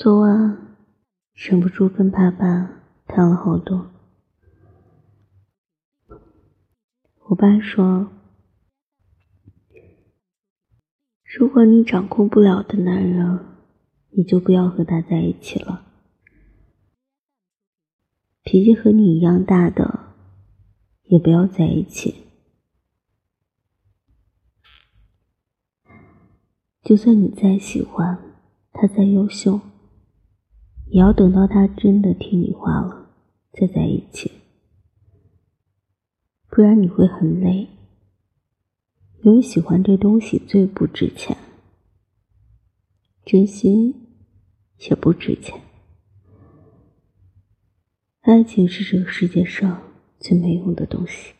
昨晚忍不住跟爸爸谈了好多。我爸说：“如果你掌控不了的男人，你就不要和他在一起了。脾气和你一样大的，也不要在一起。就算你再喜欢他，再优秀。”也要等到他真的听你话了，再在一起，不然你会很累。因为喜欢这东西最不值钱，真心也不值钱。爱情是这个世界上最没用的东西。